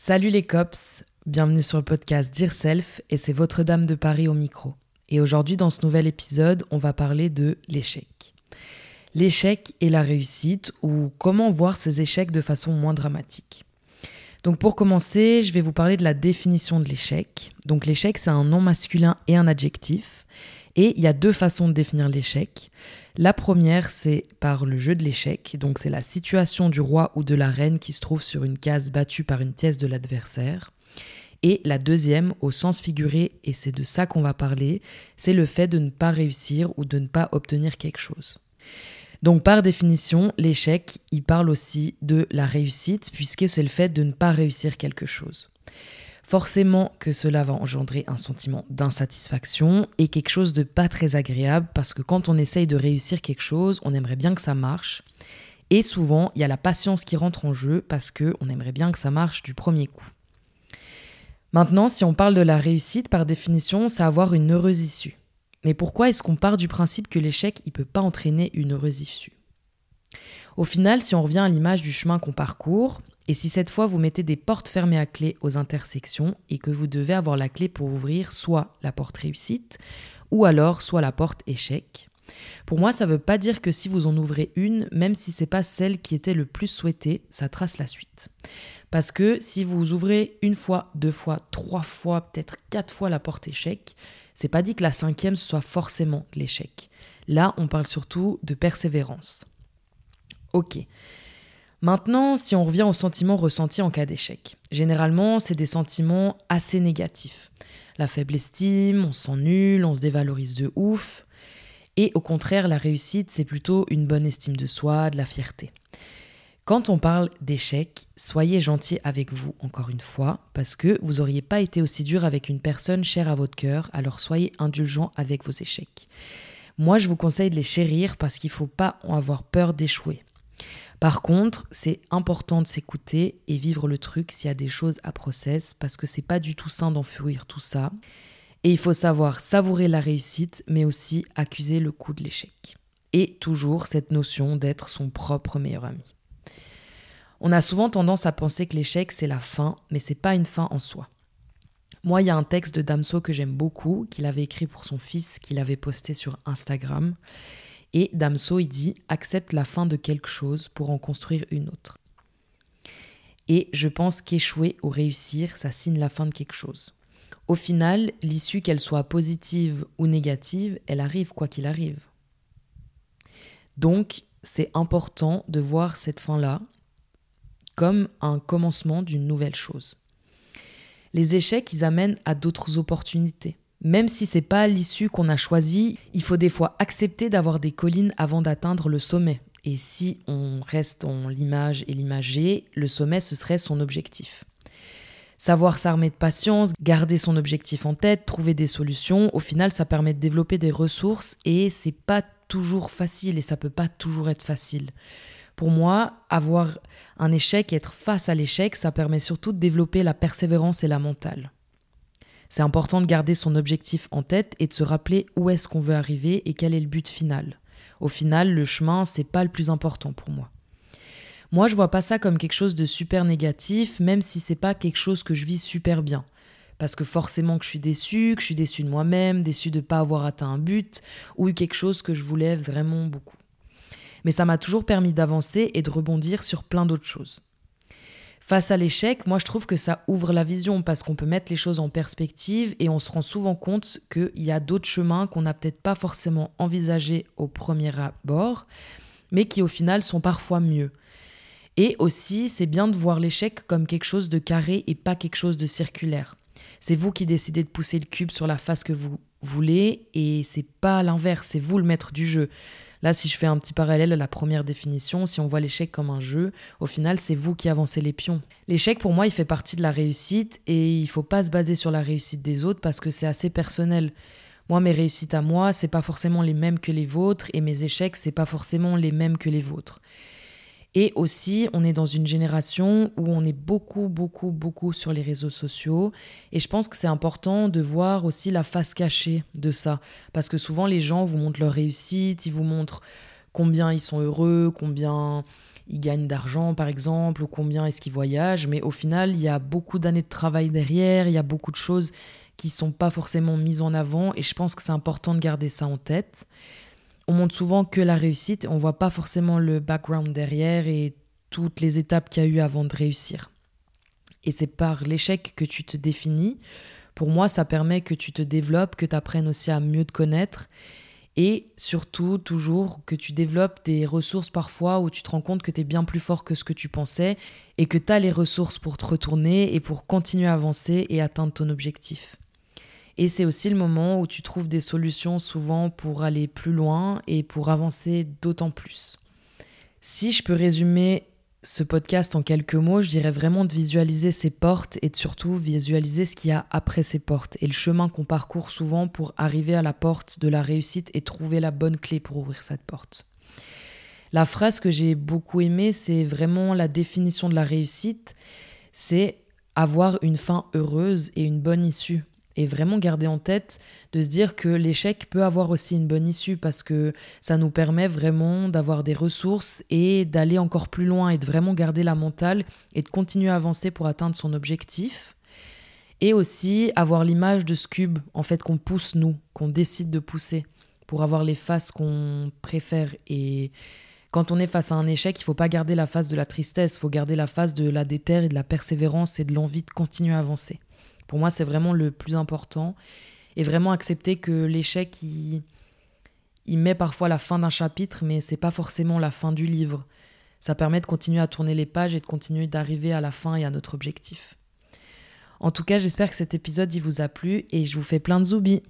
Salut les cops, bienvenue sur le podcast Dear Self et c'est votre dame de Paris au micro. Et aujourd'hui dans ce nouvel épisode, on va parler de l'échec. L'échec et la réussite ou comment voir ces échecs de façon moins dramatique. Donc pour commencer, je vais vous parler de la définition de l'échec. Donc l'échec c'est un nom masculin et un adjectif. Et il y a deux façons de définir l'échec. La première, c'est par le jeu de l'échec. Donc c'est la situation du roi ou de la reine qui se trouve sur une case battue par une pièce de l'adversaire. Et la deuxième, au sens figuré, et c'est de ça qu'on va parler, c'est le fait de ne pas réussir ou de ne pas obtenir quelque chose. Donc par définition, l'échec, il parle aussi de la réussite, puisque c'est le fait de ne pas réussir quelque chose. Forcément que cela va engendrer un sentiment d'insatisfaction et quelque chose de pas très agréable parce que quand on essaye de réussir quelque chose, on aimerait bien que ça marche. Et souvent, il y a la patience qui rentre en jeu parce que on aimerait bien que ça marche du premier coup. Maintenant, si on parle de la réussite, par définition, c'est avoir une heureuse issue. Mais pourquoi est-ce qu'on part du principe que l'échec, il peut pas entraîner une heureuse issue? Au final, si on revient à l'image du chemin qu'on parcourt, et si cette fois vous mettez des portes fermées à clé aux intersections et que vous devez avoir la clé pour ouvrir soit la porte réussite ou alors soit la porte échec. Pour moi, ça ne veut pas dire que si vous en ouvrez une, même si c'est pas celle qui était le plus souhaitée, ça trace la suite. Parce que si vous ouvrez une fois, deux fois, trois fois, peut-être quatre fois la porte échec, c'est pas dit que la cinquième soit forcément l'échec. Là, on parle surtout de persévérance. Ok. Maintenant, si on revient aux sentiments ressentis en cas d'échec, généralement, c'est des sentiments assez négatifs. La faible estime, on se on se dévalorise de ouf. Et au contraire, la réussite, c'est plutôt une bonne estime de soi, de la fierté. Quand on parle d'échec, soyez gentil avec vous, encore une fois, parce que vous n'auriez pas été aussi dur avec une personne chère à votre cœur, alors soyez indulgent avec vos échecs. Moi, je vous conseille de les chérir parce qu'il ne faut pas avoir peur d'échouer. Par contre, c'est important de s'écouter et vivre le truc s'il y a des choses à process parce que c'est pas du tout sain d'enfuir tout ça. Et il faut savoir savourer la réussite, mais aussi accuser le coup de l'échec. Et toujours cette notion d'être son propre meilleur ami. On a souvent tendance à penser que l'échec c'est la fin, mais c'est pas une fin en soi. Moi, il y a un texte de Damso que j'aime beaucoup, qu'il avait écrit pour son fils, qu'il avait posté sur Instagram. Et Damso, il dit accepte la fin de quelque chose pour en construire une autre. Et je pense qu'échouer ou réussir, ça signe la fin de quelque chose. Au final, l'issue, qu'elle soit positive ou négative, elle arrive quoi qu'il arrive. Donc, c'est important de voir cette fin-là comme un commencement d'une nouvelle chose. Les échecs, ils amènent à d'autres opportunités. Même si c'est pas l'issue qu'on a choisie, il faut des fois accepter d'avoir des collines avant d'atteindre le sommet. Et si on reste dans l'image et l'imagé, le sommet ce serait son objectif. Savoir s'armer de patience, garder son objectif en tête, trouver des solutions, au final ça permet de développer des ressources et c'est pas toujours facile et ça peut pas toujours être facile. Pour moi, avoir un échec et être face à l'échec, ça permet surtout de développer la persévérance et la mentale. C'est important de garder son objectif en tête et de se rappeler où est-ce qu'on veut arriver et quel est le but final. Au final, le chemin, c'est pas le plus important pour moi. Moi, je vois pas ça comme quelque chose de super négatif, même si c'est pas quelque chose que je vis super bien. Parce que forcément que je suis déçu, que je suis déçu de moi-même, déçu de ne pas avoir atteint un but, ou quelque chose que je voulais vraiment beaucoup. Mais ça m'a toujours permis d'avancer et de rebondir sur plein d'autres choses. Face à l'échec, moi je trouve que ça ouvre la vision parce qu'on peut mettre les choses en perspective et on se rend souvent compte qu'il y a d'autres chemins qu'on n'a peut-être pas forcément envisagés au premier abord, mais qui au final sont parfois mieux. Et aussi, c'est bien de voir l'échec comme quelque chose de carré et pas quelque chose de circulaire. C'est vous qui décidez de pousser le cube sur la face que vous voulez et c'est pas l'inverse, c'est vous le maître du jeu. Là, si je fais un petit parallèle à la première définition, si on voit l'échec comme un jeu, au final, c'est vous qui avancez les pions. L'échec, pour moi, il fait partie de la réussite et il faut pas se baser sur la réussite des autres parce que c'est assez personnel. Moi, mes réussites à moi, c'est pas forcément les mêmes que les vôtres et mes échecs, c'est pas forcément les mêmes que les vôtres. Et aussi, on est dans une génération où on est beaucoup, beaucoup, beaucoup sur les réseaux sociaux. Et je pense que c'est important de voir aussi la face cachée de ça. Parce que souvent, les gens vous montrent leur réussite, ils vous montrent combien ils sont heureux, combien il gagne d'argent par exemple, ou combien est-ce qu'il voyage, mais au final, il y a beaucoup d'années de travail derrière, il y a beaucoup de choses qui sont pas forcément mises en avant, et je pense que c'est important de garder ça en tête. On montre souvent que la réussite, on voit pas forcément le background derrière et toutes les étapes qu'il y a eu avant de réussir. Et c'est par l'échec que tu te définis. Pour moi, ça permet que tu te développes, que tu apprennes aussi à mieux te connaître et surtout, toujours, que tu développes des ressources parfois où tu te rends compte que tu es bien plus fort que ce que tu pensais et que tu as les ressources pour te retourner et pour continuer à avancer et atteindre ton objectif. Et c'est aussi le moment où tu trouves des solutions souvent pour aller plus loin et pour avancer d'autant plus. Si je peux résumer ce podcast en quelques mots, je dirais vraiment de visualiser ces portes et de surtout visualiser ce qu'il y a après ces portes et le chemin qu'on parcourt souvent pour arriver à la porte de la réussite et trouver la bonne clé pour ouvrir cette porte. La phrase que j'ai beaucoup aimée, c'est vraiment la définition de la réussite, c'est avoir une fin heureuse et une bonne issue et vraiment garder en tête de se dire que l'échec peut avoir aussi une bonne issue parce que ça nous permet vraiment d'avoir des ressources et d'aller encore plus loin et de vraiment garder la mentale et de continuer à avancer pour atteindre son objectif. Et aussi avoir l'image de ce cube en fait qu'on pousse nous, qu'on décide de pousser pour avoir les faces qu'on préfère et quand on est face à un échec, il faut pas garder la face de la tristesse, il faut garder la face de la déterre et de la persévérance et de l'envie de continuer à avancer. Pour moi, c'est vraiment le plus important. Et vraiment accepter que l'échec, il, met parfois la fin d'un chapitre, mais c'est pas forcément la fin du livre. Ça permet de continuer à tourner les pages et de continuer d'arriver à la fin et à notre objectif. En tout cas, j'espère que cet épisode il vous a plu et je vous fais plein de zoubis.